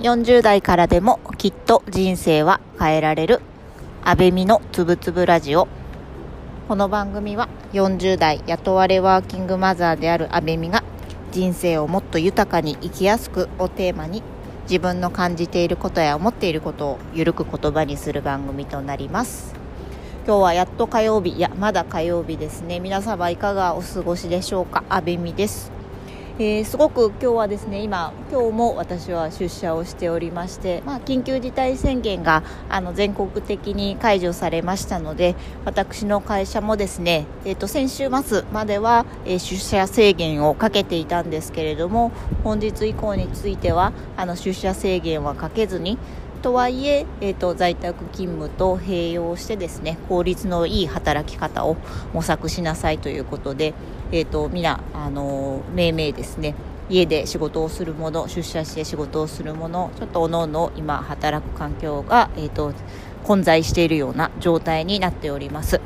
40代からでもきっと人生は変えられる。安倍美のつぶつぶラジオ。この番組は40代雇われワーキングマザーである安倍美が人生をもっと豊かに生きやすくをテーマに自分の感じていることや思っていることをゆるく言葉にする番組となります。今日はやっと火曜日いやまだ火曜日ですね。皆様いかがお過ごしでしょうか？安倍美です。えー、すごく今日はですね今今日も私は出社をしておりまして、まあ、緊急事態宣言があの全国的に解除されましたので私の会社もですね、えー、と先週末までは、えー、出社制限をかけていたんですけれども本日以降についてはあの出社制限はかけずにとはいええーと、在宅勤務と併用してですね効率のいい働き方を模索しなさいということで、えーと、皆、あの命名ですね家で仕事をするもの出社して仕事をするものちょっとおのおの今働く環境が、えーと混在しているような状態になっております。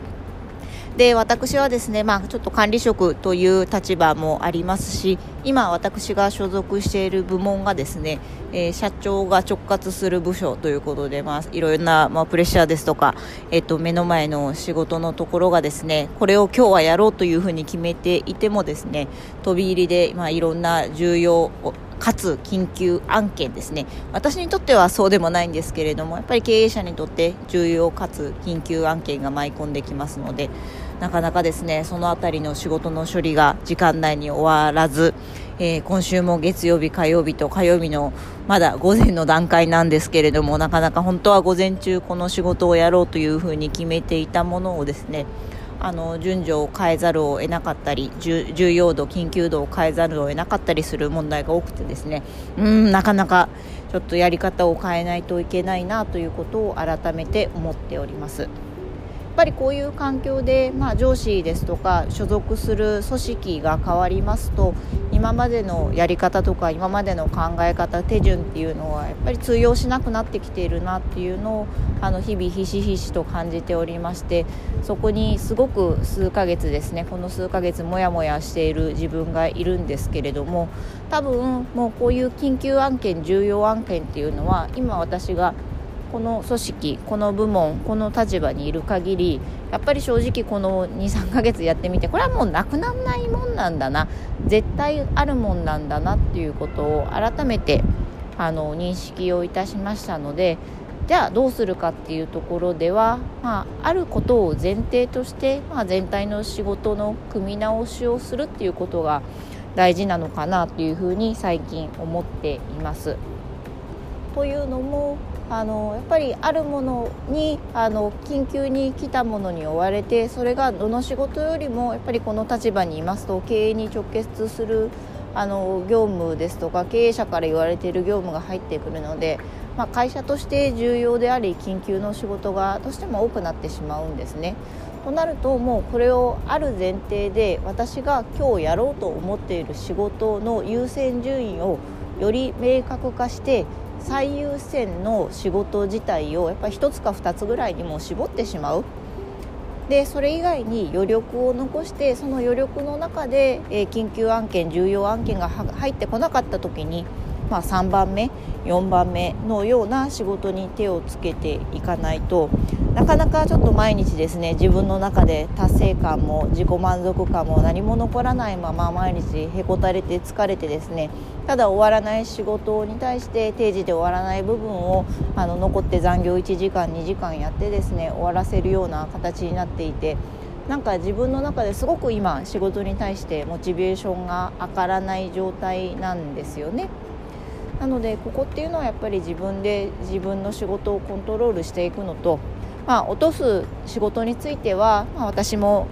で私はですね、まあ、ちょっと管理職という立場もありますし今、私が所属している部門がですね、えー、社長が直轄する部署ということで、まあ、いろいろな、まあ、プレッシャーですとか、えっと、目の前の仕事のところがですねこれを今日はやろうというふうに決めていてもですね飛び入りで、まあ、いろんな重要かつ緊急案件ですね。私にとってはそうでもないんですけれどもやっぱり経営者にとって重要かつ緊急案件が舞い込んできますのでなかなかですねその辺りの仕事の処理が時間内に終わらず、えー、今週も月曜日、火曜日と火曜日のまだ午前の段階なんですけれどもなかなか本当は午前中この仕事をやろうというふうに決めていたものをですねあの順序を変えざるを得なかったり重要度、緊急度を変えざるを得なかったりする問題が多くてですねうんなかなかちょっとやり方を変えないといけないなということを改めて思っております。っぱりこういう環境で、まあ、上司ですとか所属する組織が変わりますと今までのやり方とか今までの考え方手順っていうのはやっぱり通用しなくなってきているなっていうのをあの日々ひしひしと感じておりましてそこにすごく数ヶ月ですねこの数ヶ月もやもやしている自分がいるんですけれども多分もうこういう緊急案件重要案件っていうのは今私がこの組織この部門この立場にいる限りやっぱり正直この23ヶ月やってみてこれはもうなくならないもんなんだな絶対あるもんなんだなっていうことを改めてあの認識をいたしましたのでじゃあどうするかっていうところでは、まあ、あることを前提として、まあ、全体の仕事の組み直しをするっていうことが大事なのかなというふうに最近思っています。というのもあのやっぱりあるものにあの緊急に来たものに追われてそれがどの仕事よりもやっぱりこの立場にいますと経営に直結するあの業務ですとか経営者から言われている業務が入ってくるので、まあ、会社として重要であり緊急の仕事がどうしても多くなってしまうんですね。となるともうこれをある前提で私が今日やろうと思っている仕事の優先順位をより明確化して最優先の仕事自体をやっぱり1つか2つぐらいにも絞ってしまう。でそれ以外に余力を残してその余力の中で、えー、緊急案件重要案件が入ってこなかった時に、まあ、3番目4番目のような仕事に手をつけていかないとなかなかちょっと毎日ですね自分の中で達成感も自己満足感も何も残らないまま毎日へこたれて疲れてですねただ終わらない仕事に対して定時で終わらない部分をあの残って残業1時間2時間やってですね終わらせるような形になっていてなんか自分の中ですごく今仕事に対してモチベーションが上がらない状態なんですよね。なのでここっていうのはやっぱり自分で自分の仕事をコントロールしていくのと、まあ、落とす仕事については、まあ、私も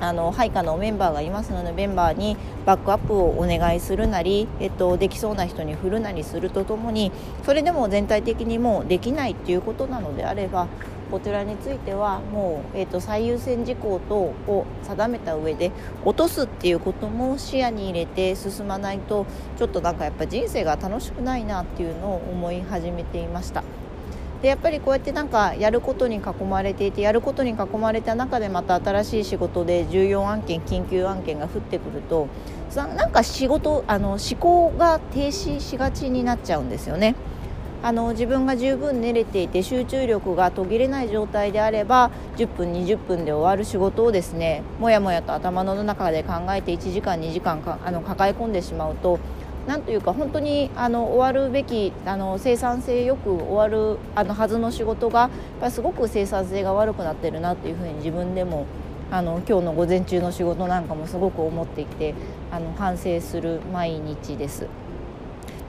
あの配下のメンバーがいますのでメンバーにバックアップをお願いするなり、えっと、できそうな人に振るなりするとともにそれでも全体的にもうできないっていうことなのであればこちらについてはもう、えーと、最優先事項等を定めた上で落とすっていうことも視野に入れて進まないとちょっとなんかやっぱ人生が楽しくないなっていうのを思い始めていました。でやっぱりこうやってなんかやることに囲まれていてやることに囲まれた中でまた新しい仕事で重要案件緊急案件が降ってくるとなんか仕事あの思考が停止しがちになっちゃうんですよね。あの自分が十分寝れていて集中力が途切れない状態であれば10分20分で終わる仕事をですねもやもやと頭の中で考えて1時間2時間かあの抱え込んでしまうとなんというか本当にあの終わるべきあの生産性よく終わるあのはずの仕事がやっぱすごく生産性が悪くなってるなっていうふうに自分でもあの今日の午前中の仕事なんかもすごく思っていてあの反省する毎日です。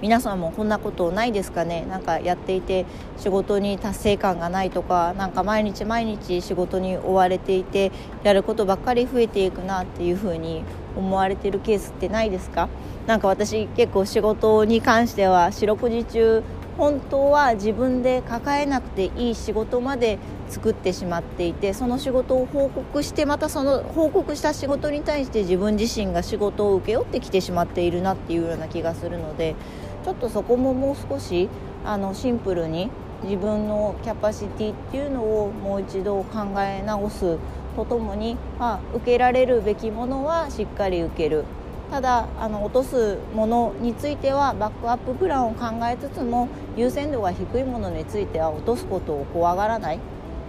皆さんもこんなことないですかね？なんかやっていて仕事に達成感がないとかなんか毎日毎日仕事に追われていてやることばっかり増えていくなっていうふうに思われてるケースってないですか？なんか私結構仕事に関しては四六時中本当は自分で抱えなくていい仕事まで作ってしまっていてその仕事を報告してまたその報告した仕事に対して自分自身が仕事を請け負ってきてしまっているなっていうような気がするのでちょっとそこももう少しあのシンプルに自分のキャパシティっていうのをもう一度考え直すとともに、まあ、受けられるべきものはしっかり受ける。ただあの落とすものについてはバックアッププランを考えつつも優先度が低いものについては落とすことを怖がらない。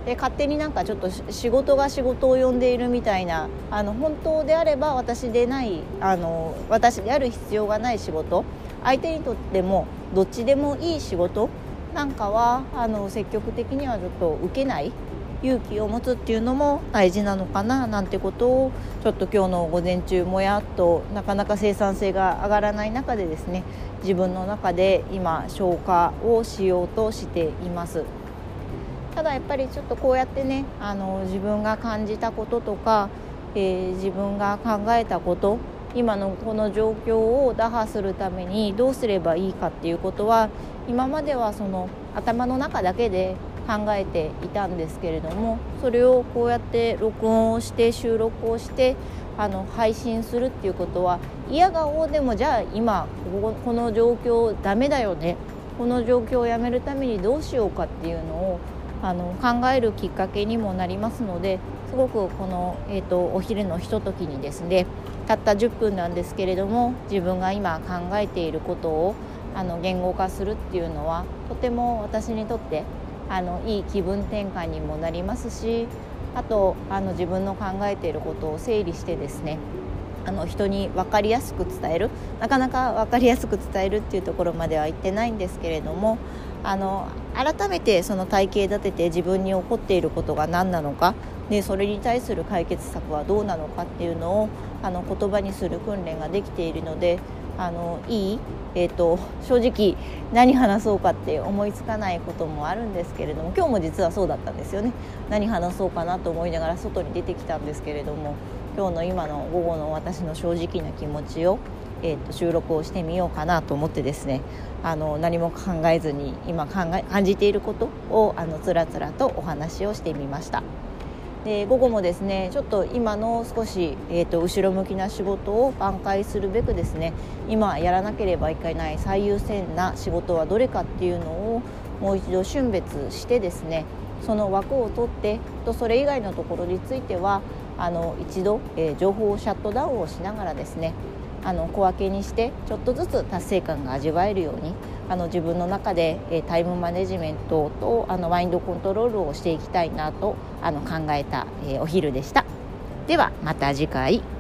で勝手になんかちょっと仕事が仕事を呼んでいるみたいなあの本当であれば私でないあの私である必要がない仕事。相手にとってもどっちでもいい仕事なんかはあの積極的にはちょっと受けない。勇気を持つっていうのも大事なのかななんてことをちょっと今日の午前中もやっとなかなか生産性が上がらない中でですね自分の中で今消化をしようとしています。ただやっぱりちょっとこうやってねあの自分が感じたこととか、えー、自分が考えたこと今のこの状況を打破するためにどうすればいいかっていうことは今まではその頭の中だけで考えていたんですけれどもそれをこうやって録音をして収録をしてあの配信するっていうことは嫌顔でもじゃあ今この状況ダメだよね。この状況をやめるためにどうしようかっていうのをあの考えるきっかけにもなりますのですごくこの、えーと、お昼のひとときにですねたった10分なんですけれども自分が今考えていることをあの言語化するっていうのはとても私にとってあのいい気分転換にもなりますしあとあの自分の考えていることを整理してですねあの人に分かりやすく伝える。なかなか分かりやすく伝えるっていうところまでは言ってないんですけれどもあの改めてその体系立てて自分に起こっていることが何なのかでそれに対する解決策はどうなのかっていうのをあの言葉にする訓練ができているのであのいい、えーと、正直何話そうかって思いつかないこともあるんですけれども今日も実はそうだったんですよね何話そうかなと思いながら外に出てきたんですけれども今日の今の午後の私の正直な気持ちを、えーと、収録をしてみようかなと思ってですねあの何も考えずに今考え感じていることをあのつらつらとお話をしてみました。で午後もですねちょっと今の少し、えーと、後ろ向きな仕事を挽回するべくですね今やらなければいけない最優先な仕事はどれかっていうのをもう一度春別してですねその枠を取ってとそれ以外のところについてはあの一度、えー、情報をシャットダウンをしながらですねあの小分けにしてちょっとずつ達成感が味わえるようにあの自分の中で、えタイムマネジメントとあのマインドコントロールをしていきたいなとあの考えた、えお昼でした。ではまた次回。